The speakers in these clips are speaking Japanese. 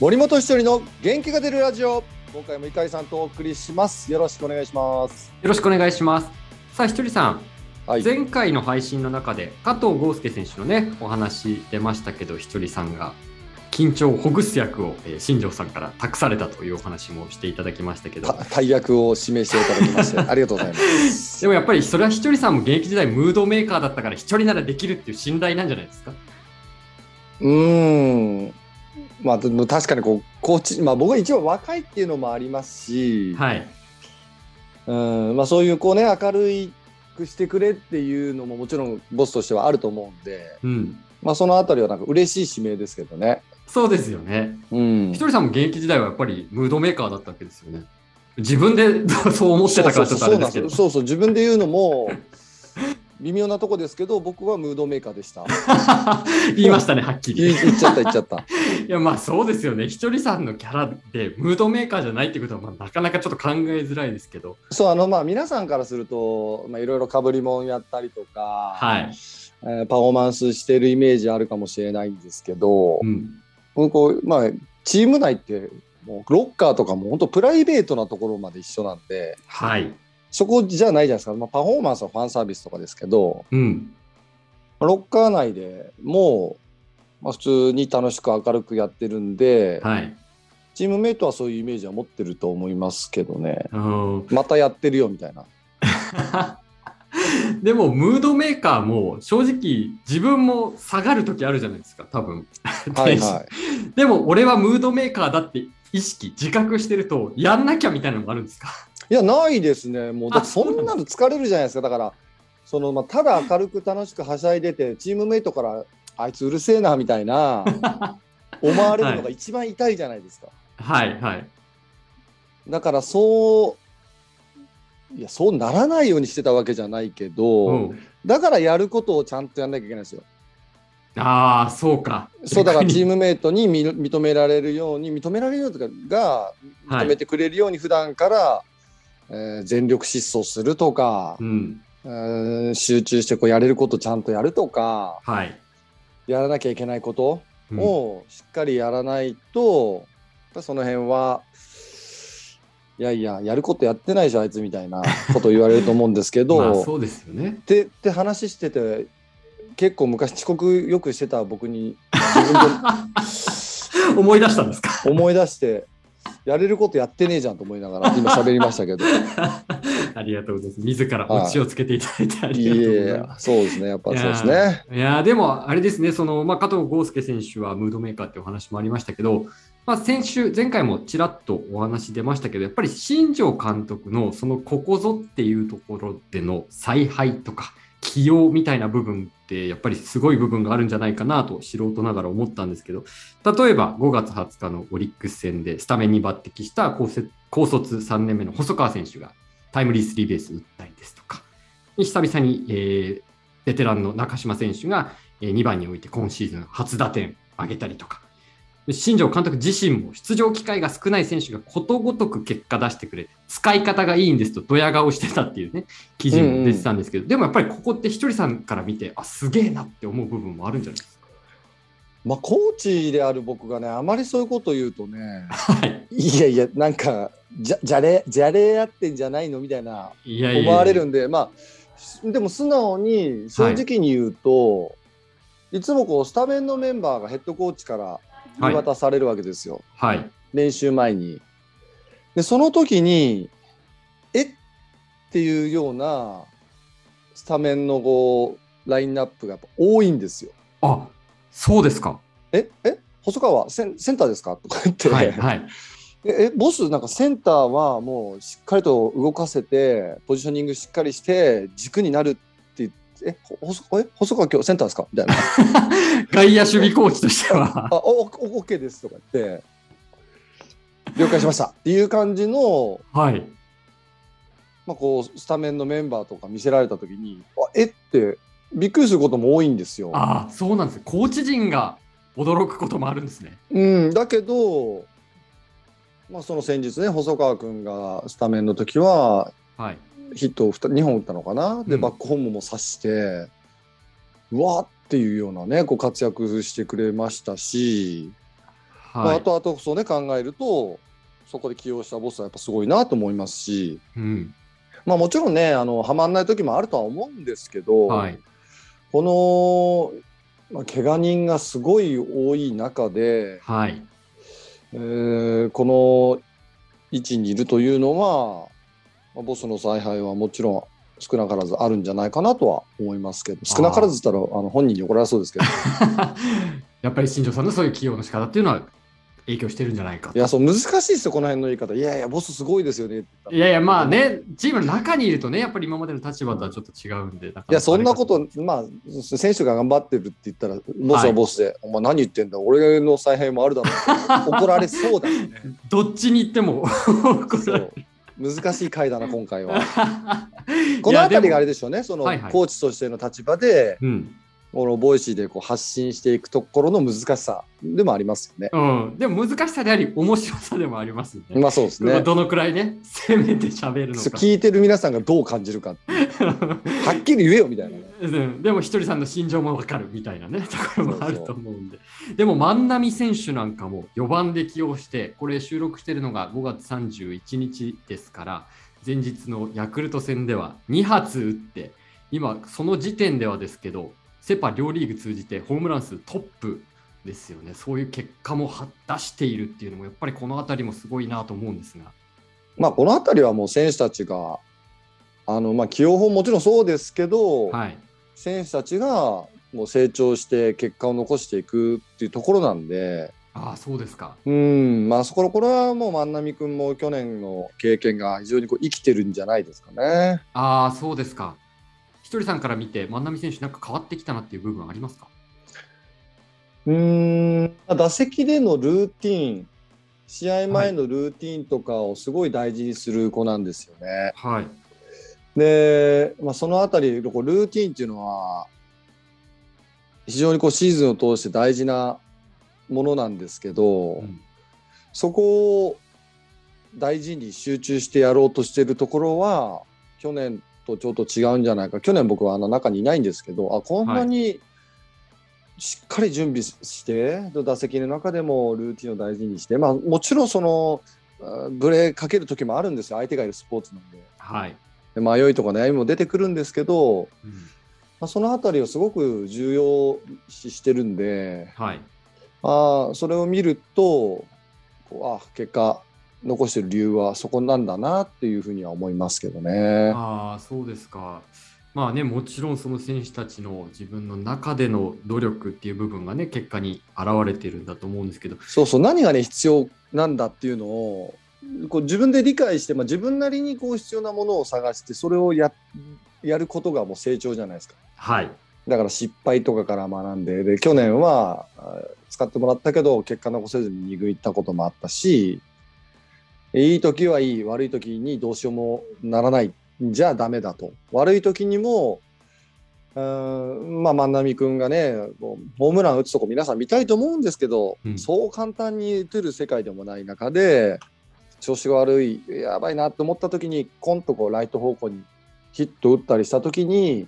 森本一人の元気が出るラジオ。今回も碇さんとお送りします。よろしくお願いします。よろしくお願いします。さあひとりさん、はい。前回の配信の中で加藤豪介選手のねお話出ましたけどひとりさんが緊張をほぐす役を、えー新庄さんから託されたというお話もしていただきましたけど。た大役を指名していただきまして ありがとうございます。でもやっぱりそれはひとりさんも現役時代ムードメーカーだったから一人ならできるっていう信頼なんじゃないですか？うーんまあ確かにこうコーチまあ僕は一応若いっていうのもありますし、はい。うんまあそういうこうね明るいくしてくれっていうのももちろんボスとしてはあると思うんでうん。まあそのあたりはなんか嬉しい指名ですけどね。そうですよね。うん。ひとりさんも現役時代はやっぱりムードメーカーだったわけですよね。自分で そう思ってたからちょっとあれですけど。そうそうそうそう。自分で言うのも 微妙なとこですけど僕はムードメーカーでした 言いましたねはっきり言っちゃった言っちゃった いやまあそうですよね。ひとりさんのキャラでムードメーカーじゃないってことはまあなかなかちょっと考えづらいですけど。そうあのまあ皆さんからするとまあいろいろかぶりもんやったりとか、はい。えーパフォーマンスしてるイメージあるかもしれないんですけど、うん。僕こうまあチーム内ってもうロッカーとかも本当プライベートなところまで一緒なんではい。そこじゃないじゃないですか、まあ、パフォーマンスはファンサービスとかですけどうん。ロッカー内でもう、まあ、普通に楽しく明るくやってるんで、はい。チームメイトはそういうイメージは持ってると思いますけどねうんまたやってるよみたいな。でもムードメーカーも正直自分も下がる時あるじゃないですか多分。はいはい でも俺はムードメーカーだって意識自覚してるとやんなきゃみたいなのもあるんですか？いや、ないですね。もう、だってあそうんなの疲れるじゃないですか。だから、その、まあ、ただ明るく楽しくはしゃいでて、チームメイトから、あいつうるせえな、みたいな、思われるのが一番痛いじゃないですか。はいはい。だから、そう、いや、そうならないようにしてたわけじゃないけど、うん、だからやることをちゃんとやんなきゃいけないんですよ。ああそうか。そう、だからチーム。ムメイトに認認められるように、認められるようとかが、はい認めてくれるように、普段から、えー全力疾走するとか、うん。うーん集中してこうやれることちゃんとやるとかはい。やらなきゃいけないことうんをしっかりやらないと、やっぱその辺はいやいややることやってないじゃんあいつみたいなことを言われると思うんですけど、そうですよね。てって話してて結構昔遅刻よくしてた僕に自分で 思い出したんですか？思い出してやれることやってねえじゃんと思いながら今喋りましたけど ありがとうございます。自らオチをつけていただいてあいりがとうございえます。そうですねやっぱそうですね。いやーでも、あれですね、そのまあ、加藤豪介選手はムードメーカーってお話もありましたけど、まあ、先週、前回もちらっとお話出ましたけど、やっぱり新庄監督のそのここぞっていうところでの采配とか起用みたいな部分って、やっぱりすごい部分があるんじゃないかなと素人ながら思ったんですけど、例えば5月20日のオリックス戦でスタメンに抜擢した高卒3年目の細川選手がタイムリースリーベース打ったりですとか、久々に、えーベテランの中島選手が2番に置いて今シーズン初打点上げたりとか、新庄監督自身も出場機会が少ない選手がことごとく結果出してくれて、使い方がいいんですとドヤ顔してたっていうね、記事も出てたんですけど、でもやっぱりここってひとりさんから見て、あ、すげえなって思う部分もあるんじゃないですか。まあ、コーチである僕がねあまりそういうこと言うとねはい。いやいやなんかじゃじゃれじゃれやってんじゃないのみたいな思われるんでまあでも素直に正直に言うと、い、つもこうスタメンのメンバーがヘッドコーチから言い渡されるわけですよ、はい。練習前に。でその時にえ？っていうようなスタメンのこうラインナップがやっぱ多いんですよ。あ、そうですか。え？え？細川センセンターですか？とか言って、はい。はい。ええボスなんかセンターはもうしっかりと動かせてポジショニングしっかりして軸になるって言ってえ？ほ細え？細川今日センターですか？みたいな 外野守備コーチとしては。あおおオッケーですとか言って了解しましたっていう感じの、はい。まあ、こうスタメンのメンバーとか見せられた時にあえ？ってびっくりすることも多いんですよ。ああ、そうなんですね。コーチ陣が驚くこともあるんですね。うん、だけど、まあ、その先日ね細川君がスタメンの時ははい。ヒットを 2, 2本打ったのかな？で、うんバックホームも刺してうわーっていうようなねこう活躍してくれましたし、まあ、はい。後々そうね考えるとそこで起用したボスはやっぱすごいなと思いますし、うん。まあ、もちろんねあのはまんない時もあるとは思うんですけど、はい。この、まあ、怪我人がすごい多い中で、はい。えーこの位置にいるというのは、まあボスの采配はもちろん少なからずあるんじゃないかなとは思いますけど少なからずったらあの本人に怒られそうですけど やっぱり新庄さんのそういう起用の仕方っていうのは影響してるんじゃないかと。いやそう難しいですよこの辺の言い方。いやいやボスすごいですよね。いやいや、まあね、チームの中にいるとね、やっぱり今までの立場とはちょっと違うんで。いいやそんなこと、まあ、選手が頑張ってるって言ったら、ボスはボスで、お前何言ってんだ、俺の采配もあるだろう。怒られそうだよね。どっちに行っても これそう。難しい回だな、今回は。この辺りがあれでしょうね、その、はいはい。コーチとしての立場で、うん、このボイシーでこう発信していくところの難しさでもありますよね。うん。でも難しさであり、面白さでもありますよね。まあそうですね。どのくらいね、攻めて喋るのか。そう聞いてる皆さんがどう感じるか、はっきり言えよみたいなね。うん、でもひとりさんの心情もわかるみたいなねところもあると思うんででも万波選手なんかも4番で起用してこれ収録してるのが5月31日ですから前日のヤクルト戦では2発打って今その時点ではですけどセ・パ両リーグ通じてホームラン数トップですよね。そういう結果もは出しているっていうのもやっぱりこの辺りもすごいなと思うんですが。まあこの辺りはもう選手たちが、あのまあ起用法もちろんそうですけど、はい。選手たちがもう成長して結果を残していくっていうところなんで、ああそうですか。うん、まあそこのこれはもう万波君も去年の経験が非常にこう生きてるんじゃないですかね。ああそうですかひとりさんから見て万波選手なんか変わってきたなっていう部分ありますか？うん、打席でのルーティン、試合前のルーティンとかをすごい大事にする子なんですよね。はい。で、まあ、そのあたりルーティンっていうのは非常にこうシーズンを通して大事なものなんですけど、うん。そこを大事に集中してやろうとしてるところは去年とちょっと違うんじゃないか。去年僕はあの中にいないんですけどあこんなにしっかり準備して、打席の中でもルーティンを大事にして、まあ、もちろんそのあブレかける時もあるんですよ。相手がいるスポーツなんで。はい、で迷いとか悩みも出てくるんですけど、うん。まあ、そのあたりをすごく重要視してるんではい。あーそれを見るとこうあ結果残してる理由はそこなんだなっていうふうには思いますけどね。ああそうですかまあねもちろんその選手たちの自分の中での努力っていう部分がね結果に現れてるんだと思うんですけどそうそう何がね必要なんだっていうのをこう自分で理解して、まあ、自分なりにこう必要なものを探してそれをややることがもう成長じゃないですか。はいだから失敗とかから学んでで去年はあ使ってもらったけど結果残せずに2軍行ったこともあったしいい時はいい悪い時にどうしようもならないじゃあダメだと。悪い時にもうーんまあ万波君がねホームラン打つとこ皆さん見たいと思うんですけど、うん。そう簡単に打てる世界でもない中で調子が悪いやばいなって思った時にコンとこうライト方向にヒット打ったりした時に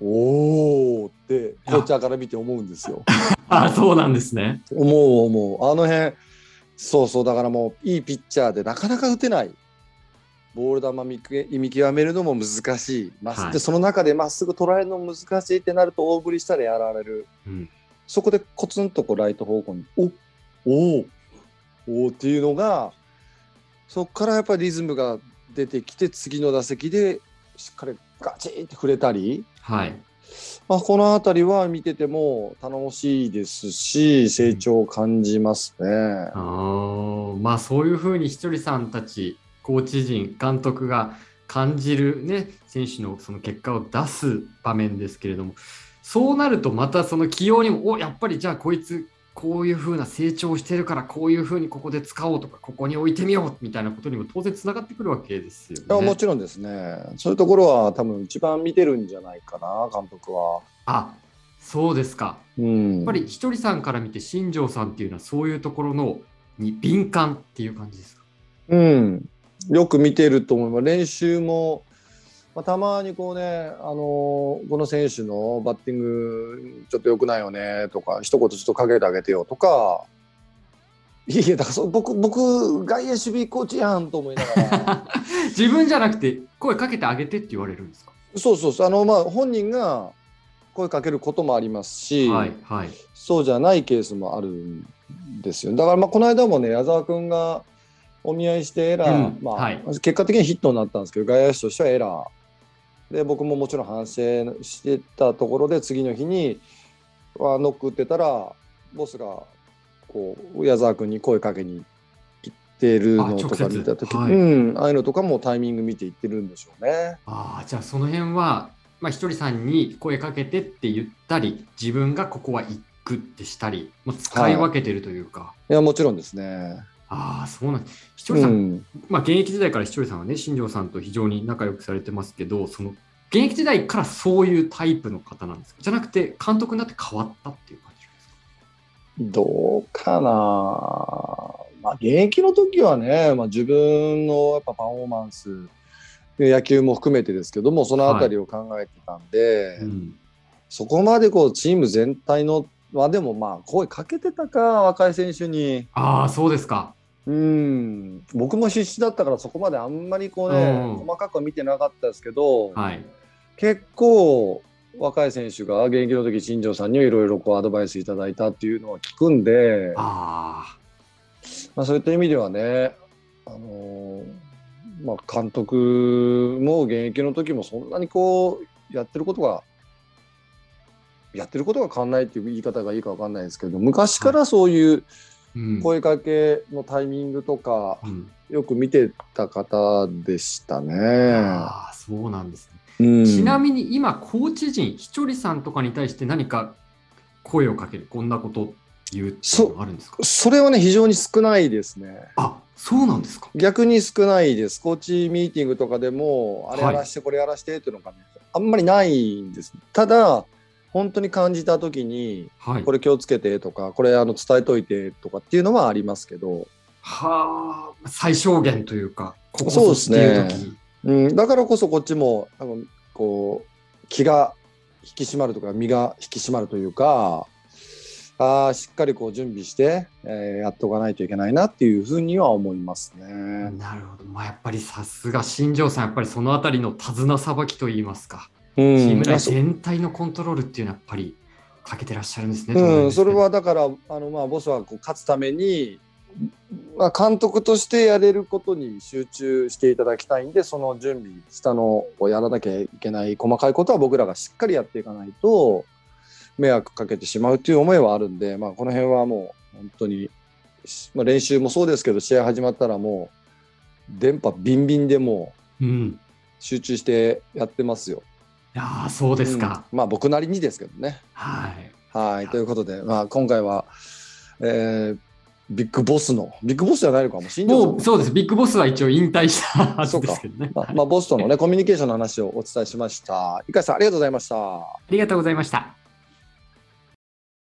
おーってコーチャーから見て思うんですよ。ああそうなんですね。思う思う。あの辺そうそうだからもういいピッチャーでなかなか打てないボール球見極めるのも難しい、まあはい。でその中でまっすぐ捉えるのも難しいってなると大振りしたらやられる。うん。そこでコツンとこうライト方向におおおっていうのがそこからやっぱりリズムが出てきて次の打席でしっかりガチンって触れたり。はいまあ、この辺りは見てても頼もしいですし成長を感じますね。あまあそういうふうにひとりさんたちコーチ陣監督が感じるね選手のその結果を出す場面ですけれどもそうなるとまたその起用にもおやっぱりじゃあこいつこういうふうな成長してるからこういうふうにここで使おうとかここに置いてみようみたいなことにも当然つながってくるわけですよね。もちろんですねそういうところは多分一番見てるんじゃないかな監督は。あそうですか。うん、やっぱりひとりさんから見て新庄さんっていうのはそういうところのに敏感っていう感じですか？うん、よく見てると思います練習も、まあ、たまにこうね、あのこの選手のバッティングちょっと良くないよねとか一言ちょっとかけてあげてよとかいやだからそう僕僕外野守備コーチやんと思いながら。自分じゃなくて声かけてあげてって言われるんですか？そうそうそう。あのまあ本人が声かけることもありますし、はいはい。そうじゃないケースもあるんですよ。だからまあこの間もね矢沢君がお見合いしてエラー、うんまあはい。結果的にヒットになったんですけど外野手としてはエラーで僕ももちろん反省してたところで次の日にはノック打ってたらボスがこう矢沢君に声かけに行ってるのとか見た時、はいうん、ああいうのとかもタイミング見て行ってるんでしょうね。ああ、じゃあその辺は、まあ、ひとりさんに声かけてって言ったり、自分がここは行くってしたり、もう使い分けてるというか。いやもちろんですね。ああ、そうなんです。ひとりさん、うん、まあ、現役時代からひとりさんはね、新庄さんと非常に仲良くされてますけど、その現役時代からそういうタイプの方なんですか？じゃなくて、監督になって変わったっていう感じですか？どうかな、まあ、現役の時はね、まあ、自分のやっぱパフォーマンス野球も含めてですけどもそのあたりを考えてたんで、うん、そこまでこうチーム全体のまあでもまあ声かけてたか若い選手に。ああ、そうですか。うん僕も必死だったからそこまであんまりこうね、うん細かくは見てなかったですけど、はい。結構若い選手が現役の時新庄さんにいろいろこうアドバイスいただいたっていうのは聞くんで。あまあ、そういった意味ではね、あのーまあ、監督も現役の時もそんなにこうやってることがやってることが変わんないっていう言い方がいいかわかんないですけど昔からそういうあ、うん。声かけのタイミングとかうんよく見てた方でしたね。ああ、そうなんですね。うん、ちなみに今、コーチ陣、ひとりさんとかに対して何か声をかける、こんなこと言うっていうあるんですか？それはね非常に少ないですね。あそうなんですか？逆に少ないです。コーチミーティングとかでも、あれはいやらして、これやらしてっていうのがね、あんまりないんです。ただ、本当に感じたときに、はい。これ気をつけてとか、これあの伝えといてとかっていうのはありますけど、はあ、最小限というか、ここそうですねうん、だからこそこっちも、多分こう、気が引き締まるとか、身が引き締まるというか、あーしっかりこう準備して、えーやっておかないといけないなっていうふうには思いますね。なるほど。まあ、やっぱりさすが新庄さん、やっぱりそのあたりの手綱さばきといいますか、うんチーム内全体のコントロールっていうのはやっぱりかけてらっしゃるんですね。うん、それはだからあの、まあ、ボスはこう勝つために、まあ、監督としてやれることに集中していただきたいんでその準備下のをやらなきゃいけない細かいことは僕らがしっかりやっていかないと迷惑かけてしまうという思いはあるんで、まあ、この辺はもう本当に、まあ、練習もそうですけど試合始まったらもう電波ビンビンでも。う集中してやってますよ。いやーそうですか。うんまあ僕なりにですけどね。はい。はい、ということで、まあ、今回は、えービッグボスの、ビッグボスじゃないのかも、新庄さんのもうそうです。ビッグボスは一応引退したはずですけどね。まあはいまあ、ボスとのね、コミュニケーションの話をお伝えしました。いかさん、ありがとうございました。ありがとうございました。